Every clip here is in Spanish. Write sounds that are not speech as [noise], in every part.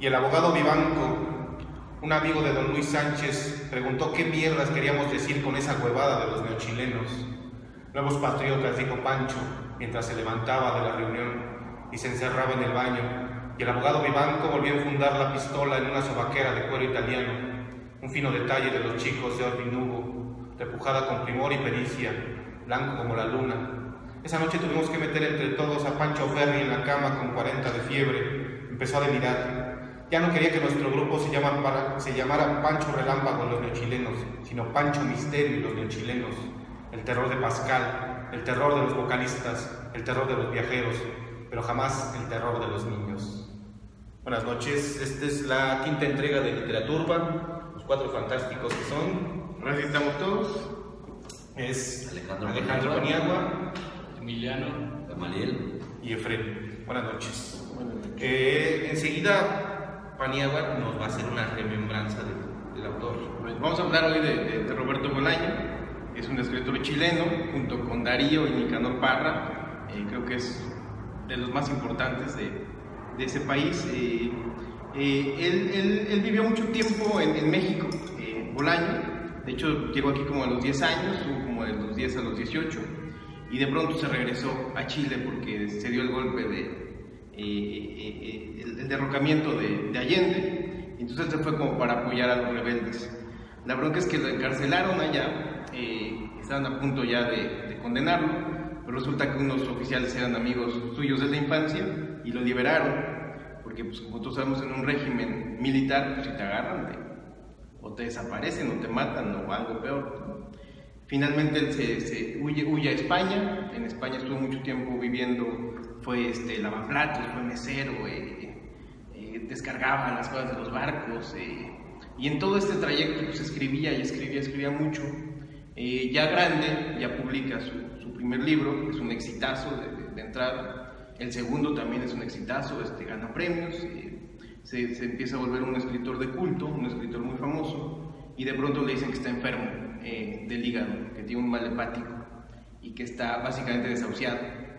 Y el abogado Vivanco, un amigo de don Luis Sánchez, preguntó qué mierdas queríamos decir con esa huevada de los neochilenos. Nuevos patriotas, dijo Pancho, mientras se levantaba de la reunión y se encerraba en el baño. Y el abogado Vivanco volvió a enfundar la pistola en una sobaquera de cuero italiano, un fino detalle de los chicos de Orbinugo, repujada con primor y pericia, blanco como la luna. Esa noche tuvimos que meter entre todos a Pancho Ferri en la cama con 40 de fiebre. Empezó a delirar. Ya no quería que nuestro grupo se, para, se llamara Pancho Relámpago y los neochilenos, sino Pancho Misterio y los neochilenos. El terror de Pascal, el terror de los vocalistas, el terror de los viajeros, pero jamás el terror de los niños. Buenas noches, esta es la quinta entrega de Literaturba, los cuatro fantásticos que son. Gracias, estamos todos. Es Alejandro, Alejandro Paniagua, Emiliano, Gamaliel y Efren. Buenas noches. Eh, enseguida Paniagua nos va a hacer una remembranza del, autor. Pues vamos a hablar hoy de, Roberto Bolaño, es un escritor chileno, junto con Darío y Nicanor Parra, eh, creo que es de los más importantes de, de ese país. Eh, eh, él, él, vivió mucho tiempo en, en México, Bolaño, de hecho llegó aquí como a los 10 años, estuvo como de los 10 a los 18, y de pronto se regresó a Chile porque se dio el golpe de, el, derrocamiento de, Allende. Entonces se fue como para apoyar a los rebeldes. La bronca es que lo encarcelaron allá, eh, estaban a punto ya de, condenarlo, pero resulta que unos oficiales eran amigos suyos desde la infancia y lo liberaron, porque pues como todos sabemos en un régimen militar, pues si te agarran, o te desaparecen o te matan o algo peor. Finalmente él se, huye, huye, a España, en España estuvo mucho tiempo viviendo fue este, lavaplatos, fue mesero, eh, eh, descargaba las cosas de los barcos. Eh, y en todo este trayecto pues, escribía y escribía, escribía mucho. ya grande, ya publica su, primer libro, es un exitazo de, entrada. El segundo también es un exitazo, este, gana premios. Se, se, empieza a volver un escritor de culto, un escritor muy famoso. Y de pronto le dicen que está enfermo del hígado, que tiene un mal hepático y que está básicamente desahuciado.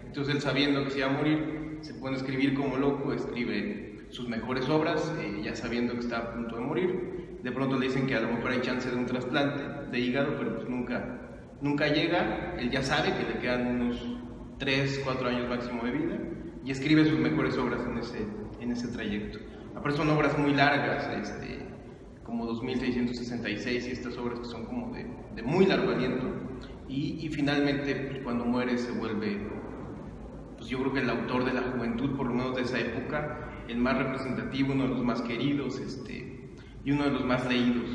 Entonces él sabiendo que se iba a morir, se pone a escribir como loco, escribe sus mejores obras, eh, ya sabiendo que está a punto de morir. De pronto le dicen que a lo mejor hay chance de un trasplante de hígado, pero pues nunca, nunca llega. Él ya sabe que le quedan unos 3, 4 años máximo de vida y escribe sus mejores obras en ese, en ese trayecto. Aparte son obras muy largas, este, como 2666 y estas obras que son como de, de muy largo aliento. Y, finalmente, pues, cuando muere, se vuelve yo creo que el autor de la juventud, por lo menos de esa época, el más representativo, uno de los más queridos este, y uno de los más leídos.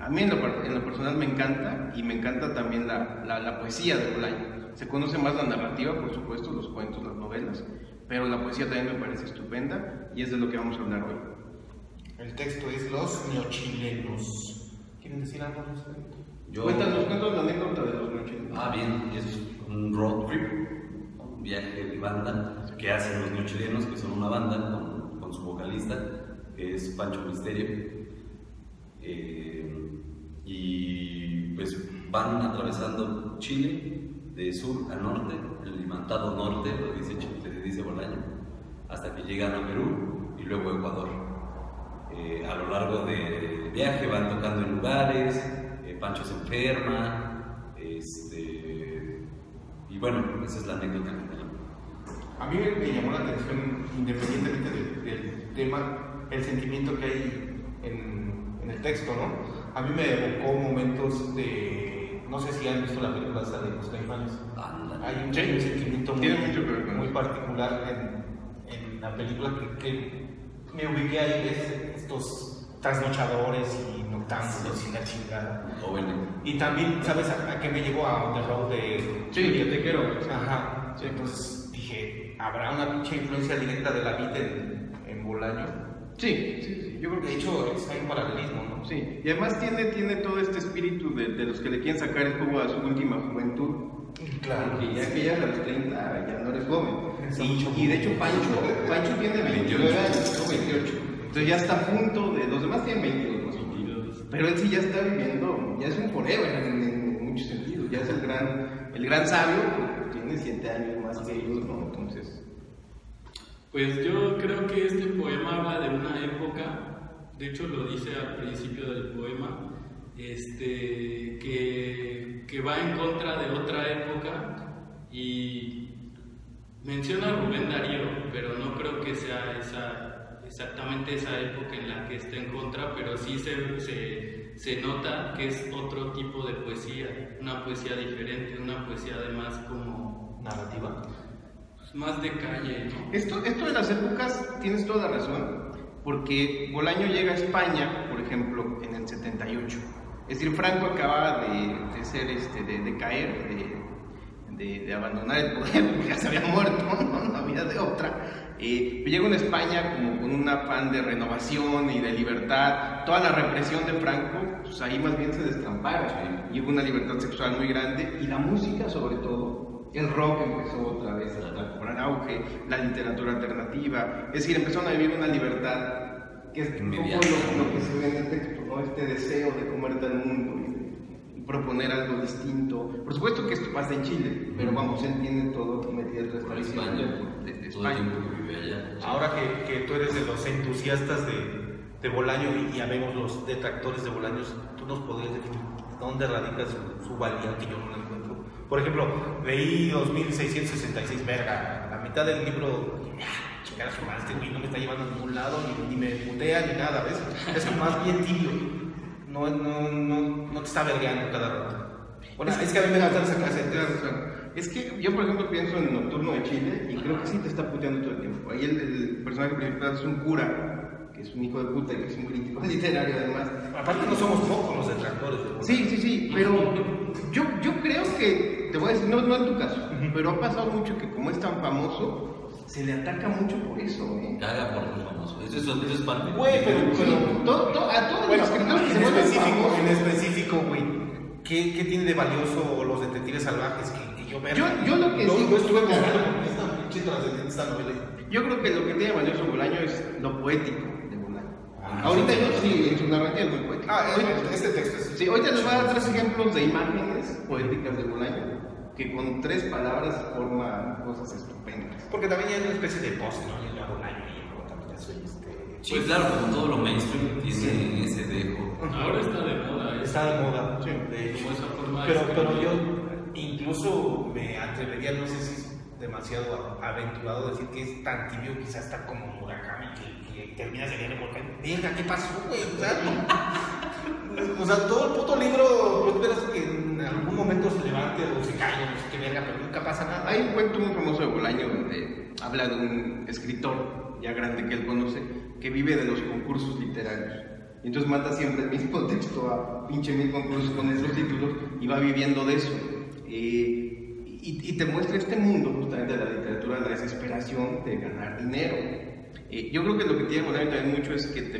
a mí en lo, personal me encanta y me encanta también la, la, poesía de Bolaño. Se conoce más la narrativa, por supuesto, los cuentos, las novelas, pero la poesía también me parece estupenda y es de lo que vamos a hablar hoy. El texto es Los neochilenos. ¿Quieren decir algo al respecto? Cuéntanos, cuéntanos la anécdota de los neochilenos. Ah, bien, es un road trip viaje de banda que hacen los neochilenos, que son una banda con, su vocalista, que es Pancho Misterio. Eh, y pues van atravesando Chile de sur a norte, el imantado norte, lo dice, le dice Bolaño, hasta que llegan a Perú y luego a Ecuador. Eh, a lo largo del viaje van tocando en lugares, eh, Pancho se enferma, este, y bueno, esa es la anécdota a mí me, llamó la atención, independientemente del, tema, el sentimiento que hay en, el texto, ¿no? A mí me evocó momentos de. No sé si han visto la película de los caifanes. Hay un, sentimiento muy, particular en, la película que, me ubiqué ahí, es estos trasnochadores y noctámbulos y la chingada. Y también, ¿sabes a, qué me llegó a The Road de. Sí, yo te quiero. Ajá. Entonces dije, ¿habrá una pinche influencia directa de la vida en, en Bolaño? Sí, sí, sí, yo creo que de hecho hay un paralelismo, ¿no? Sí, y además tiene, tiene todo este espíritu de, de los que le quieren sacar el juego a su última juventud. Claro. Porque ya que ya a los 30 ya no eres joven. Y, y, de hecho Pancho, Pancho tiene 29 años, no 28. Entonces ya está a punto de... Los demás tienen 22, ¿no? Pero él sí ya está viviendo, ya es un forever en, en muchos sentidos. Ya es el gran, el gran sabio, tiene 7 años Entonces Pues yo creo que este poema habla de una época, de hecho lo dice al principio del poema, este, que, que va en contra de otra época y menciona a Rubén Darío, pero no creo que sea esa, exactamente esa época en la que está en contra, pero sí se, se, se nota que es otro tipo de poesía, una poesía diferente, una poesía además como Narrativa. Más de calle, ¿no? Esto, esto de las épocas, tienes toda la razón, porque Bolaño llega a España, por ejemplo, en el 78. Es decir, Franco acaba de, de ser, este, de, de caer, de, de- abandonar el poder, [laughs] porque ya se había muerto, no, no había de otra. Eh, llega a España como con un afán de renovación y de libertad. Toda la represión de Franco, pues ahí más bien se destramparon. Y hubo una libertad sexual muy grande y la música sobre todo. El rock empezó otra vez a cobrar auge, la literatura alternativa. Es decir, empezaron a vivir una libertad que es un poco lo, lo que se ve en el texto, ¿no? Este deseo de comerte al mundo y, proponer algo distinto. Por supuesto que esto pasa en Chile, pero vamos, él tiene todo Por restablecidas España, de, de todo el España. tiempo que vive allá. Ahora que, que tú eres de los entusiastas de, de Bolaño y ya vemos los detractores de Bolaños, tú nos podrías decir dónde radica su, su valía que yo no. Por ejemplo, leí 2666, verga, la mitad del libro, ya, chingar a su madre, este güey no me está llevando a ningún lado, ni, ni me putea ni nada, ¿ves? Es como más bien tibio, no, no, no, no te está vergueando cada rato. Bueno, es que a mí me gusta esa clase de. Es que yo, por ejemplo, pienso en Nocturno de Chile y creo que sí te está puteando todo el tiempo. Ahí el, el personaje principal es un cura, que es un hijo de puta y que es un crítico [laughs] literario además. Aparte no somos pocos los detractores de. Sí, sí, sí, pero yo, yo creo que, te voy a decir, no, no en tu caso, pero ha pasado mucho que como es tan famoso, se le ataca mucho por eso. ¿eh? Caga por ser famoso. Eso es, eso es parte. Güey, pero, Sí, pero todo- todo- a todos Bueno, los escritores que en se vuelven específico, famosos. en específico, güey, ¿qué, ¿qué tiene de valioso los detectives salvajes que, que yo veo? Yo- yo lo que yo, sí- yo estuve buscando con esta pinche trascendencia, novela. Yo creo que lo que tiene valioso Bolaño es lo poético de Bolaño. Ah, Ahorita yo sí, en su narrativa es muy poético. Ah, Ahorita- eh, este texto es... Sí, ahorita les voy a dar tres ejemplos de imágenes poéticas de Bolaño que con tres palabras forman cosas estupendas. Porque también hay una especie de post, ¿no? Y la Bolaño y luego también soy este... Sí, claro, como todo lo mainstream tiene ese dejo. Ahora está de moda, es Está de moda, Sí. de hecho. como esa forma de Pero, pero yo incluso me atrevería, no sé si es demasiado aventurado decir que es tan tibio, quizás está como Murakami, que, que terminas de leer Murakami. Venga, ¿qué pasó, güey? O sea, [laughs] o sea, todo el puto libro, tú que en algún momento se levante o se caiga, no sé qué verga, pero nunca pasa nada. Hay un cuento muy famoso de Bolaño donde habla de un escritor ya grande que él conoce que vive de los concursos literarios. Y entonces manda siempre el mismo [laughs] texto a pinche mil concursos con esos títulos y va viviendo de eso. Eh, y, y te muestra este mundo justamente de la literatura, la desesperación de ganar dinero. Eh, yo creo que lo que tiene Bolaño también mucho es que te,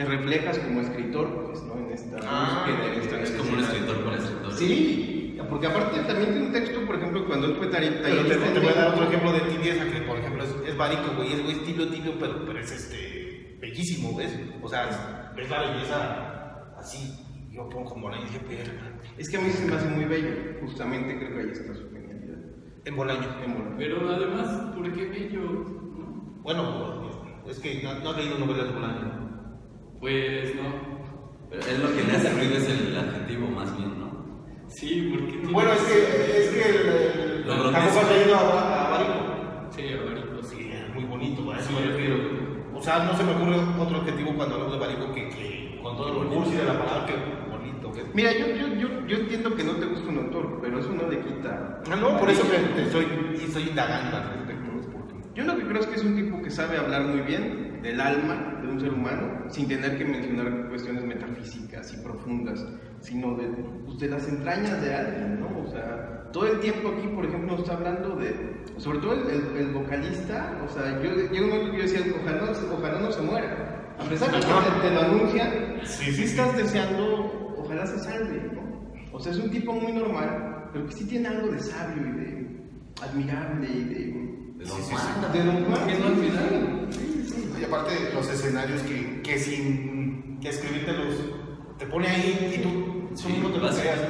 te reflejas como escritor, pues, ¿no? En esta Ah, en esta Es como un escritor para escritores. Sí, porque aparte también tiene un texto, por ejemplo, cuando él fue Pero te, voy a dar otro ejemplo de tibieza, que por ejemplo es, es Barico, güey, es güey, tibio, tibio, pero, pero es este, bellísimo, ¿ves? O sea, ves la belleza así, yo pongo como y dije. Es que a mí se me hace muy bello, justamente creo que ahí está su genialidad. En Bolaño. En Bolaño. Pero además, ¿por qué bello? ¿No? Bueno, es que no, no has leído novelas de Bolaño. Pues no. Pero él lo que le hace ruido es el adjetivo más bien, ¿no? Sí, porque tiene- Bueno, es que, es que el, el, a, a Barico. Sí, Alvarito, sí. Sí, es muy bonito, a eso me refiero. O sea, no se me ocurre otro adjetivo cuando hablo de Barico que, que con todo el curso y de la palabra que bonito. Que... Mira, yo, yo, yo, yo entiendo que no te gusta un autor, pero eso no le quita. Ah, no, por eso que te estoy, y estoy indagando al respecto. es porque- Yo lo que creo es que es un tipo que sabe hablar muy bien del alma de un ser humano, sin tener que mencionar cuestiones metafísicas y profundas, sino de, pues, de las entrañas de alguien, ¿no? O sea, todo el tiempo aquí, por ejemplo, está hablando de, sobre todo el, el- el vocalista, o sea, yo llega un momento que yo decía, ojalá, no se- ojalá no se muera. A pesar de que te, te lo anuncian, Sí, sí, sí, estás deseando, ojalá se salve, ¿no? O sea, es un tipo muy normal, pero que sí tiene algo de sabio y de admirable y de... De Don Juan. De Don Juan, ¿Qué no sí. Y aparte los escenarios que, que sin que escribírtelos te pone ahí y tú Sí, te lo creas.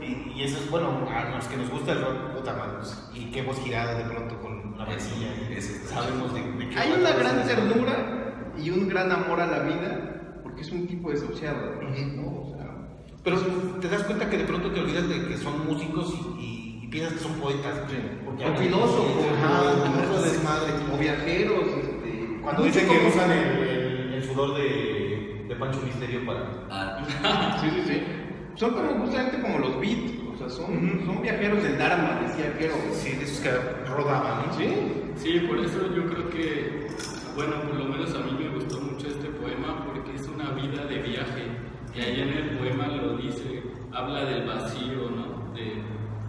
Y, eso es bueno, a los que nos gusta el rock, puta manos, y que hemos girado de pronto con la está sabemos de, de qué Hay una gran ternura y un gran amor a la vida porque es un tipo desahuciado, ¿no? O sea, Pero te das cuenta que de pronto te olvidas de que son músicos y, piensas que son poetas. O filósofos, desmadre. o viajeros, Cuando dicen que usan el, el- el sudor de, de Pancho Misterio para... Ah, [laughs] Sí, sí, sí. Son como justamente como los beats, o sea, son, son viajeros del Dharma, decía Quero. Sí, de esos que rodaban, ¿no? Sí. Sí, por eso yo creo que, bueno, por lo menos a mí me gustó mucho este poema porque es una vida de viaje. Y ahí en el poema lo dice, habla del vacío, ¿no? De,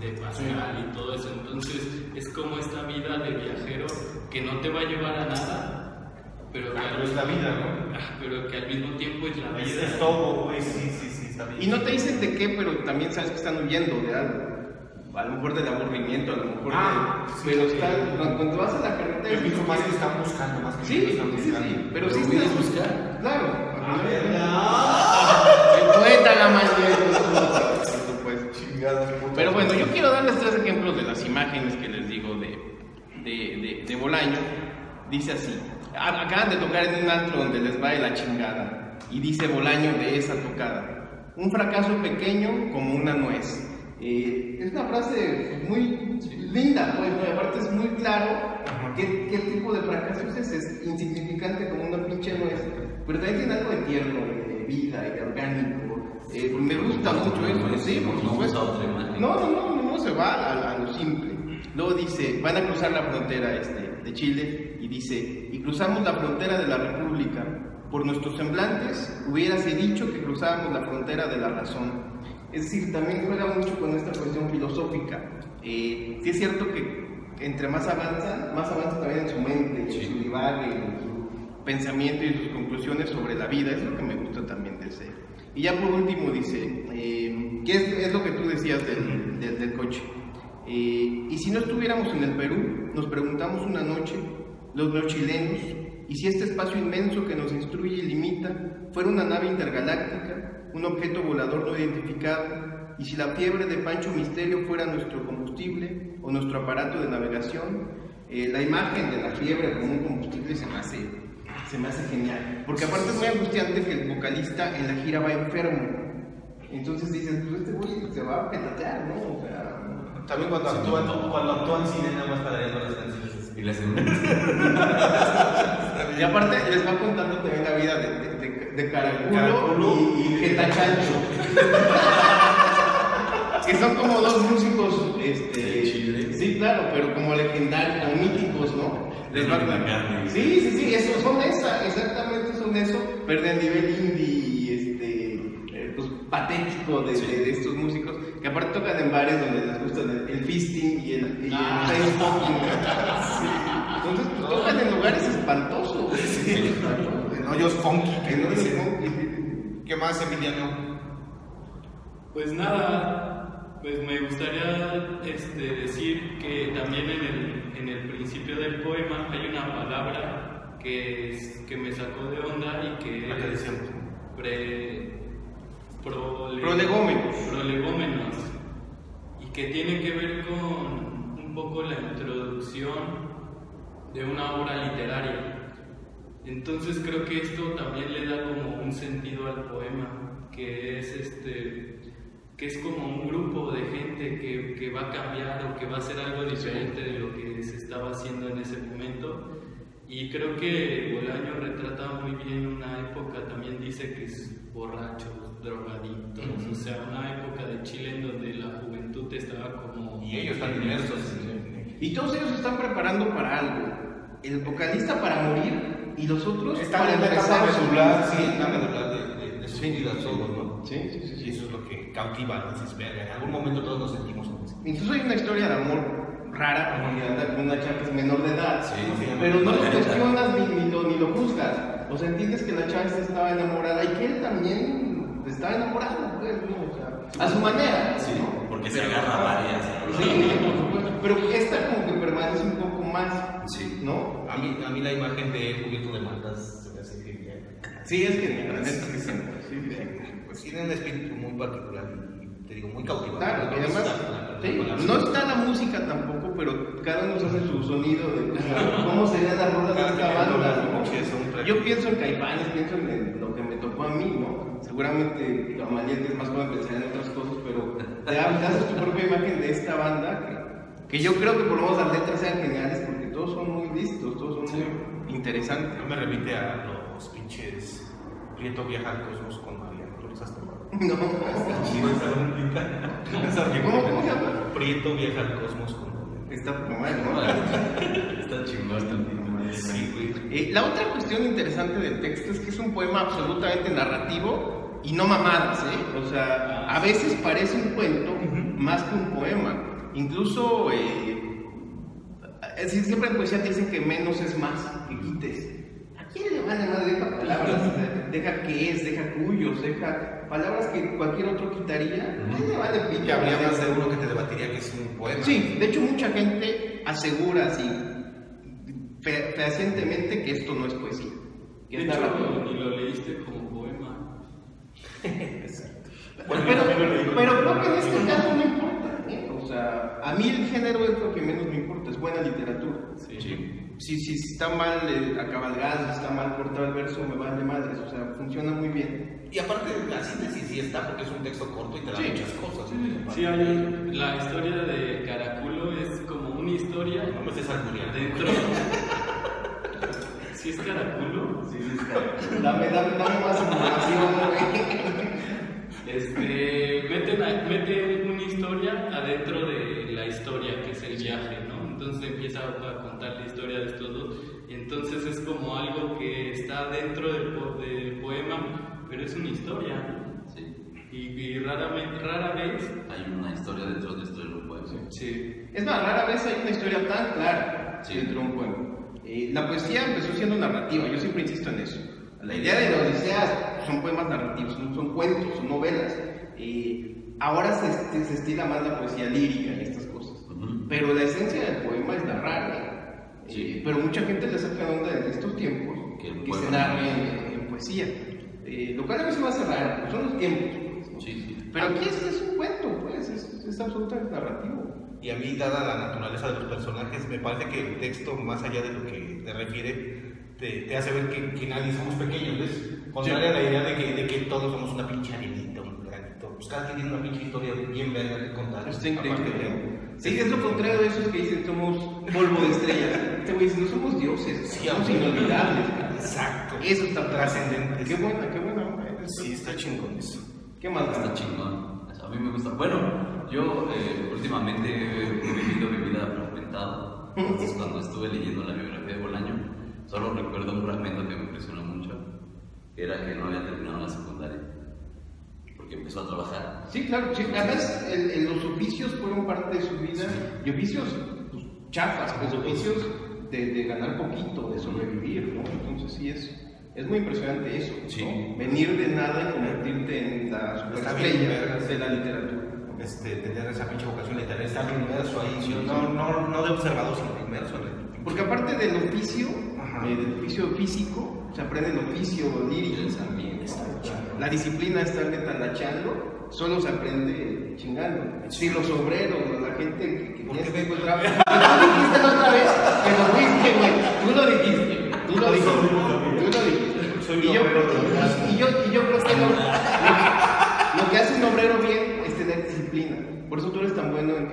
de Pascal y todo eso. Entonces es como esta vida de viajero que no te va a llevar a nada, pero que, Ah, al, pero es la vida, ¿no? Ah, pero que al mismo tiempo es la vida. es todo, güey, sí, sí, sí, está bien. Y no te dicen de qué, pero también sabes que están huyendo de algo. A lo mejor del aburrimiento, a lo mejor Ah, de... sí, pero sí. están, cuando, cuando vas a la carretera... Yo pienso más que están buscando, más que Sí, están sí, buscando. sí, pero sí ¿Lo estás... puedes buscar? Claro. A ver, El poeta Gamaliel, por supuesto. Chingadas. Pero bueno, yo quiero darles tres ejemplos de las imágenes que les digo de, de, de, de Bolaño. Dice así, acaban de tocar en un antro donde les va de la chingada. Y dice Bolaño de esa tocada, un fracaso pequeño como una nuez. Eh, es una frase pues, muy linda, pues, ¿no? Aparte es muy claro qué, qué tipo de fracaso es es insignificante como una pinche nuez, pero también tiene algo de tierno, de vida y de orgánico. Eh, me gusta mucho eso, sí, por No supuesto. No, no, no, no, no se va a, a lo simple. Luego dice, van a cruzar la frontera este, de Chile y dice, y cruzamos la frontera de la República. Por nuestros semblantes hubiérase dicho que cruzábamos la frontera de la razón. Es decir, también juega mucho con esta cuestión filosófica. Eh, sí es cierto que entre más avanzan, más avanzan también en su mente, en su divague, en su pensamiento y en sus conclusiones sobre la vida. Es lo que me gusta también de ese. Y ya por último dice, eh, ¿qué es, es lo que tú decías del, del- del coche? Eh, y si no estuviéramos en el Perú, nos preguntamos una noche, los neochilenos, y si este espacio inmenso que nos instruye y limita fuera una nave intergaláctica, un objeto volador no identificado, y si la fiebre de Pancho Misterio fuera nuestro combustible o nuestro aparato de navegación, eh, la imagen de la fiebre como un combustible se me hace, se me hace genial. Porque aparte es muy angustiante que el vocalista en la gira va enfermo. Entonces dices, pues este güey se va a petatear, ¿no? O sea, También cuando actúan, cuando actúan cine nada más tarareando las canciones. Y la Y aparte les va contando también la vida de, de, de, de Caraculo, y, y Getachancho. [laughs] que son como dos músicos este, De Chile. Sí, claro, pero como legendarios, como míticos, ¿no? Les va De McCartney. Sí, sí, sí, eso, son esa, exactamente son eso, pero del nivel indie patético de, de- de estos músicos, que aparte tocan en bares donde les gusta el, el fisting y el, y el Ah. ¿no? [laughs] Sí. Entonces, pues, tocan en lugares espantosos. En hoyos funky, que En dicen. funky. ¿Qué más, Emiliano? Pues nada, pues me gustaría este, decir que también en el, en el principio del poema hay una palabra que, es- que me sacó de onda y que La que es decían. pre, prole- Prolegómenos. prolegómenos, y que tiene que ver con un poco la introducción de una obra literaria. Entonces creo que esto también le da como un sentido al poema, que es este que es como un grupo de gente que, que va a cambiar o que va a hacer algo diferente de lo que se estaba haciendo en ese momento. Y creo que Bolaño retrata muy bien una época, también dice que es borrachos, drogadictos, o sea, una época de Chile en donde la juventud estaba como... Y ellos están inmersos. Y todos ellos se están preparando para algo. El vocalista para morir y los otros Están para empezar su- medular, sí, en una medular de, de, de su Sí, vida sí, todos, ¿no? Sí, sí, sí, sí. Y eso es lo que cautiva, dices, verga, en algún momento todos nos sentimos como Incluso hay una historia de amor rara, como que anda con una chava que es menor de edad, Sí, sí, pero no lo cuestionas ni, ni lo, ni lo juzgas. O sea, entiendes que la chava esta estaba enamorada y que él también estaba enamorado, pues, ¿no? O sea, a su manera. Sí, ¿no? porque se agarra varias. Sí, por supuesto. Pero esta como que permanece un poco más, Sí. ¿no? A mí, a mí la imagen de él cubierto de mantas se me hace genial. Sí, es que la neta sí, sí, sí, sí. Pues tiene un espíritu muy particular y te digo, muy cautivante. Claro, y además, La- la- sí, la- la- no está la música tampoco, pero cada uno hace su sonido de cómo- cómo sería la rola de esta banda. Yo pienso en Caifanes, pienso en lo que me tocó a mí, ¿no? Seguramente que es más joven pensar en otras cosas, pero te, ha- te haces tu propia imagen de esta banda que, que yo creo que por lo menos las letras sean geniales porque todos son muy listos, todos son muy interesantes. No me remite a los pinches Prieto viaja al cosmos con María. ¿Tú los has tomado? No, [laughs] ¿Cómo- cómo se llama? Prieto viaja al cosmos con María. está mal, ¿no? [laughs] Está chingón este título. Sí, güey. Eh, la otra cuestión interesante del texto es que es un poema absolutamente narrativo y no mamadas, ¿eh? O sea, a veces parece un cuento más que un poema. Incluso, eh, siempre en poesía te dicen que menos es más, que quites. ¿A quién le vale más? Deja palabras, deja que es, deja cuyos, deja palabras que cualquier otro quitaría. ¿A quién le vale pito? habría más de uno que te debatiría que es un poema. Sí, de hecho mucha gente asegura así fe- fehacientemente que esto no es poesía. Que De es hecho, narrativa. ni lo leíste como poema. [laughs] Bueno, pero, lo pero creo que en este caso no importa. ¿eh? O sea, a mí el género es lo que menos me importa, es buena literatura. Sí. Si, si, si está mal eh, acabalgado, si está mal cortado el verso, me vale madres. O sea, funciona muy bien. Y aparte, la síntesis sí está porque es un texto corto y te da Sí. muchas cosas. Sí, hay, la historia de Caraculo es como una historia No me estés albureando. dentro. ¿Sí es [laughs] Caraculo? Dame, dame, dame más información, güey. Este, meten, a- meten una historia adentro de la historia, que es el viaje, ¿no? Entonces empieza a contar la historia de estos dos. Y entonces es como algo que está dentro del, po- del poema, pero es una historia, ¿no? Sí. Y, y raramente, rara vez. Hay una historia dentro de esto de los poemas. Sí. Es más, rara vez hay una historia tan clara Sí. dentro de un poema. Eh, la poesía empezó siendo narrativa, yo siempre insisto en eso. La idea de la Odisea son poemas narrativos, son, son cuentos, son novelas. Eh, ahora se, se- estila más la poesía lírica y estas cosas. Ujú. Pero la esencia del poema es narrar. ¿eh? Sí. Pero mucha gente le saca onda en estos tiempos Que que se narre en, en poesía. Eh, lo cual a se me hace raro, porque son los tiempos. pues, ¿no? Sí, sí. Pero aquí es, es un cuento, pues, es, es absolutamente narrativo. Y a mí, dada la naturaleza de los personajes, me parece que el texto, más allá de lo que te refiere, te, te hace ver que, que nadie somos pequeños, ¿ves? Contraria a la idea de que, de que todos somos una pinche arenita, un granito. Pues cada quien tiene una pinche historia bien verga que contar. Está increíble. Sí, es lo contrario de esos que dicen somos polvo de estrellas. Este güey dice, no somos dioses, Sí, somos inolvidables. Exacto. Eso está Trascendente. Qué buena, qué buena. ¿eh? Sí, está chingón eso. ¿Qué más? Está chingón. A mí me gusta. Bueno, yo eh, últimamente he vivido mi vida fragmentada. Entonces, cuando estuve leyendo la biografía de Bolaño, solo recuerdo un fragmento que me impresionó mucho, que era que no había terminado la secundaria, porque empezó a trabajar. Sí, claro. Sí. Además, el- el- los oficios fueron parte de su vida. Y oficios pues, chafas, pues oficios de, de ganar poquito, de sobrevivir, ¿no? Entonces sí es, es muy impresionante eso. Venir de nada y convertirte en la superestrella de la literatura. Este, tener esa pinche vocación literaria, estar inmerso ahí, sí, no, no, no de observador, sino inmerso en el Porque aparte del oficio, eh, del oficio físico, se aprende el oficio lírico también. ¿no? La disciplina de estar talachando solo se aprende chingando. Si los obreros, la gente que, que ¿Por tiene qué este me- trabajo. Tú dijiste la otra vez que lo fuiste, güey. Tú lo dijiste. Tú lo dijiste. Tú lo dijiste. Creo- de casa. y yo, y yo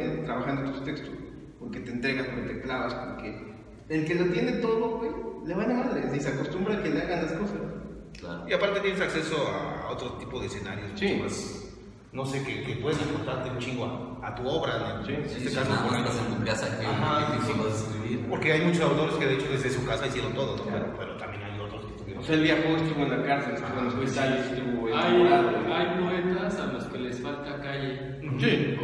en, en- trabajando en tus textos. Porque te entregas, porque te clavas, porque el que lo tiene todo, güey, le van a madres y se acostumbra a que le hagan las cosas. Claro. Y aparte tienes acceso a otro tipo de escenarios. Sí. mucho más, no sé, que, que puedes aportarte un chingo a, a tu obra. ¿no? Sí, En Sí, este si caso, Bolaño. estás en tu casa, ¿qué, Ajá, sí. a escribir? Porque hay muchos autores que de hecho desde su casa hicieron todo, ¿no? Pero, pero también hay otros que estuvieron. O sea, él viajó, estuvo en la cárcel, estuvo en los hospitales, estuvo Hay, enamorado. hay poetas a los que les falta calle, Sí.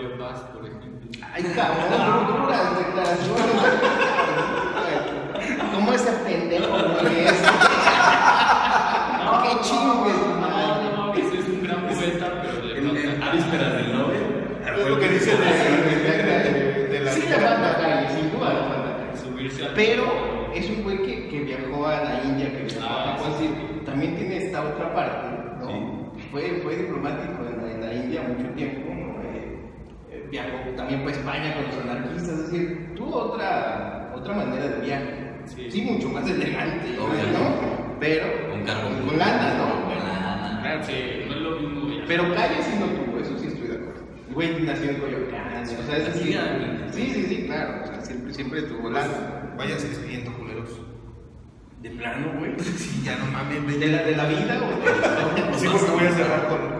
Octavio Paz, por ejemplo. Ay, cabrón, duras declaraciones. ¿Cómo ese pendejo, güey? es? ¡Qué chingue No, madre! no, ese es un gran poeta, pero le falta A vísperas del Nobel. Es lo que dice de, de, de la Sí le falta calle, sin duda le falta calle. Subirse al Pero es un güey que, que viajó a la India, que viajó Ah, a decir, también tiene esta otra parte, ¿no? Fue, fue diplomático en la, en la India mucho tiempo, ¿no? Viajó también fue a España con los anarquistas, es decir, tuvo otra, otra manera de viaje. Sí. Sí, mucho más elegante, Obviamente. ¿no? Pero Con lana, ¿no? Con lana. Claro, Sí, no es lo mismo. ya. Pero calle sí no tuvo, eso sí estoy de acuerdo. El Güey nació en Coyoacán, o sea, es decir, sí, sí, sí, claro, o sea, siempre, siempre tuvo lana. Váyanse despidiendo, culeros. De plano, güey. Sí, ya no mames, ¿De la, de la vida o de Sí, porque voy a cerrar con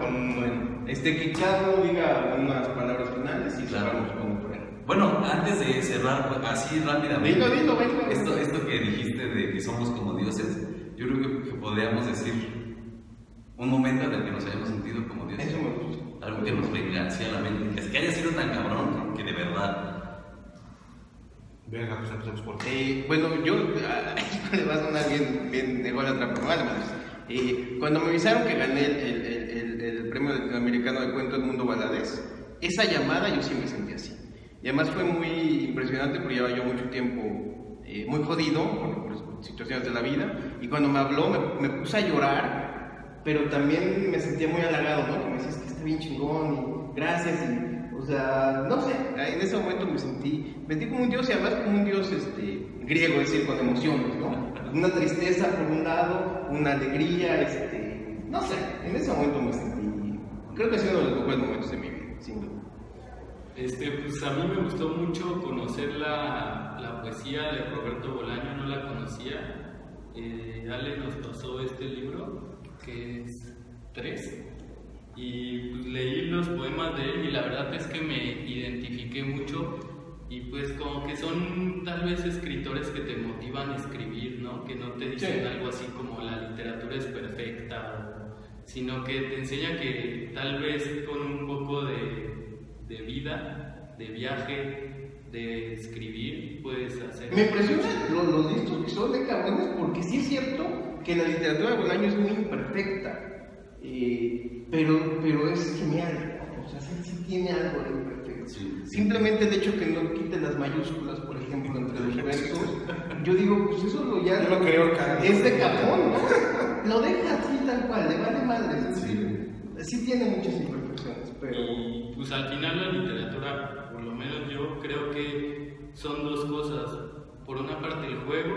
Este, que uno diga unas palabras finales y Claro. cerramos con un freno. Bueno, antes de cerrar así rápidamente. Dilo, dilo, venga. Esto, esto que dijiste de que somos como dioses, yo creo que, que podríamos decir un momento en el que nos hayamos sentido como dioses. Eso me gusta. Algo que nos venga así a la mente. Es que haya sido tan cabrón que de verdad. Venga, pues empezamos por. Eh, bueno, yo, ah, [laughs] le va a sonar bien, bien pero vale, madres. Eh, cuando me avisaron que gané el, el, el, el- el premio latinoamericano de cuento del mundo Valadez, esa llamada yo sí me sentí así. Y además fue muy impresionante porque llevaba yo mucho tiempo eh, muy jodido por, por situaciones de la vida. Y cuando me habló me, me puse a llorar, pero también me sentía muy halagado, ¿no? Que me decías que está bien chingón y gracias. Y, o sea, no sé, en ese momento me sentí, me sentí como un dios y además como un dios este, griego, es decir, con emociones, ¿no? Una tristeza por un lado, una alegría, este, no sé, en ese momento me sentí, creo que ha sido uno de los mejores momentos de mi vida, sin duda. Este, pues a mí me gustó mucho conocer la, la poesía de Roberto Bolaño, no la conocía. Eh, Ale nos pasó este libro, que es tres, y pues, leí los poemas de él y la verdad es que me identifiqué mucho y pues como que son tal vez escritores que te motivan a escribir, ¿no? Que no te dicen Sí. algo así como la literatura es perfecta, sino que te enseña que tal vez con un poco de, de vida, de viaje, de escribir, puedes hacer... Me impresiona lo, lo listos que son de cabrones, porque sí es cierto que la literatura de Bolaño es muy imperfecta, eh, pero, pero es genial, o sea, sí, sí tiene algo de imperfecto. Sí. Simplemente el hecho que no quite las mayúsculas, por ejemplo, entre los [laughs] versos, yo digo, pues eso lo ya Yo lo es de cajón, ¿no? [laughs] Lo deja así tal cual, le vale madre. es Sí. decir, sí tiene muchas imperfecciones, pero... Y pues al final la literatura, por lo menos yo creo que son dos cosas. Por una parte el juego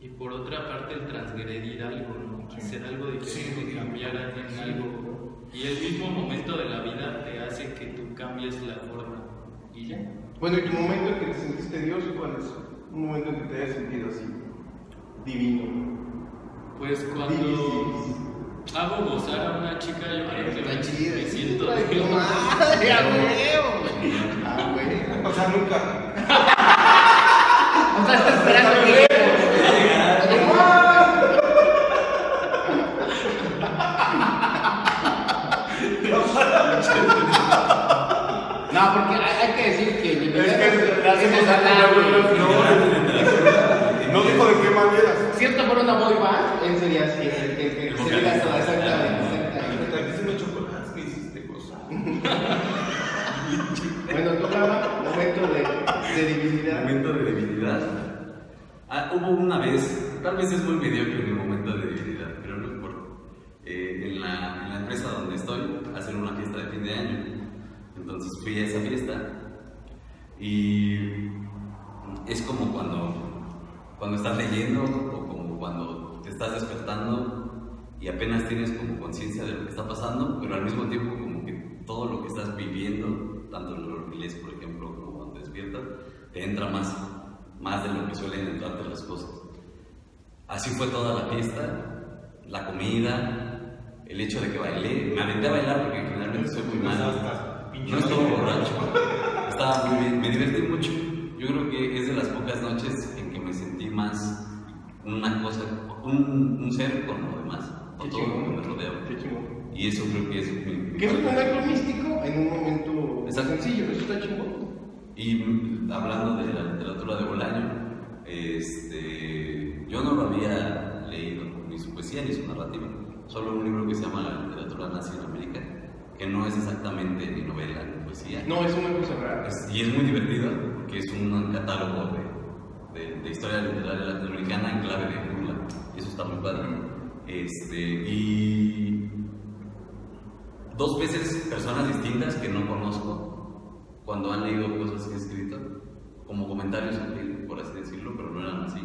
y por otra parte el transgredir algo, ¿no? Hacer algo diferente, Sí. cambiar en algo. Y el mismo momento de la vida te hace que tú cambies la forma. Y ya. Bueno, ¿y tu momento en que te sentiste Dios cuál es? Un momento en que te hayas sentido así, divino. Pues Divis, cuando divis. Hago gozar a una chica, yo creo que Está me, chida, me siento madre, a huevo. A huevo. O sea, nunca. O sea, está esperando que No, porque hay, que decir que Es que es algo, No dijo de qué manera. Si esto fuera una boy band, él sería así, el que, se exactamente, exactamente. Chocolates que hiciste cosas. [laughs] Bueno, tú, Rafa, momento de, de divinidad. Momento de debilidad. Ah, hubo una vez, tal vez es muy mediocre mi momento de debilidad, pero no importa. Eh, en, la, en la empresa donde estoy, hacen una fiesta de fin de año. Entonces fui a esa fiesta y es como cuando, cuando estás leyendo cuando te estás despertando y apenas tienes como conciencia de lo que está pasando, pero al mismo tiempo como que todo lo que estás viviendo, tanto en lo que lees, por ejemplo, como cuando te despiertas, te entra más, más de lo que suelen entrarte las cosas. Así fue toda la fiesta, la comida, el hecho de que bailé. Me aventé a bailar porque generalmente soy muy malo. No estuve borracho. Estaba muy bien. Me divertí mucho. Yo creo que es de las pocas noches en que me sentí más una cosa, un, un ser con lo demás, con Qué todo lo que me rodea. Qué chingón. Y eso creo que es mi. mi Que es un momento místico en un momento Exacto. sencillo, eso está chingón. Y hablando de la literatura de Bolaño, este, yo no lo había leído, ni su poesía ni su narrativa, solo un libro que se llama La literatura nazi en América, que no es exactamente ni novela ni poesía. No, es una cosa rara. Es- y es muy divertido porque es un catálogo de, de- de historia literaria latinoamericana en clave de burla. Eso está muy padre. Este, y dos veces personas distintas que no conozco, cuando han leído cosas que he escrito, como comentarios por así decirlo, pero no eran así.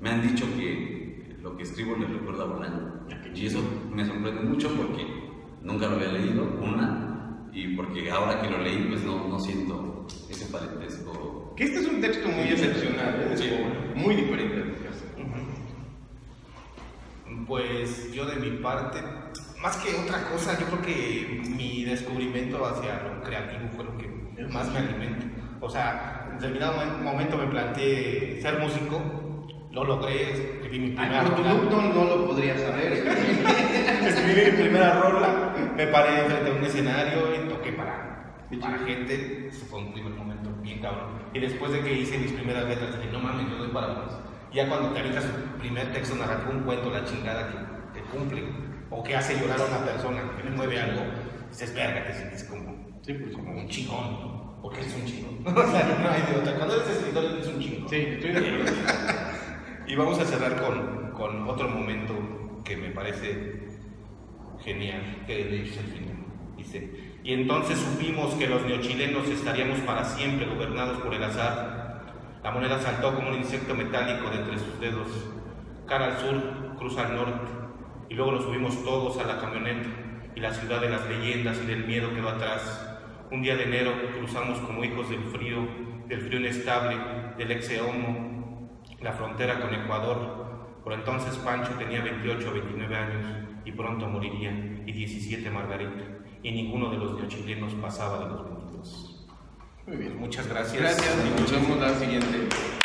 Me han dicho que lo que escribo les recuerda a Bolaño. Y eso me sorprende mucho porque nunca lo había leído, una, y porque ahora que lo leí, pues no, no siento ese parentesco. Que este es un texto muy excepcional, ¿eh? Sí. muy diferente a. Pues yo de mi parte, más que otra cosa, yo creo que mi descubrimiento hacia lo creativo fue lo que más me alimenta. O sea, en determinado momen- momento me planteé ser músico, lo logré, escribí mi Ay, primera tu rola. no, no lo podría saber. [laughs] escribí mi primera rola, me paré frente a un escenario y para, gente. Fue un primer momento bien cabrón. Y después de que hice mis primeras letras, dije, no mames, yo doy para más. Ya cuando te avientas tu primer texto narrativo, un cuento, la chingada que te cumple, o que hace llorar a una persona, que le mueve algo, dices, verga, te sientes como, Sí, pues, como un chingón. Porque eres un chingón. [laughs] o sea, no hay de otra. Cuando eres escritor, eres un chingón. Sí, estoy de acuerdo. [laughs] Y vamos a cerrar con, con otro momento que me parece genial, que de hecho es el final. Y entonces supimos que los neochilenos estaríamos para siempre gobernados por el azar. La moneda saltó como un insecto metálico de entre sus dedos. Cara al sur, cruza al norte, y luego nos subimos todos a la camioneta, y la ciudad de las leyendas y del miedo quedó atrás. Un día de enero cruzamos como hijos del frío, del frío inestable, del exeomo, la frontera con Ecuador. Por entonces Pancho tenía 28 o 29 años y pronto moriría, y 17 Margarita, y ninguno de los neochilenos pasaba de los 22. Muy bien. Muchas gracias. Gracias y nos vemos la siguiente.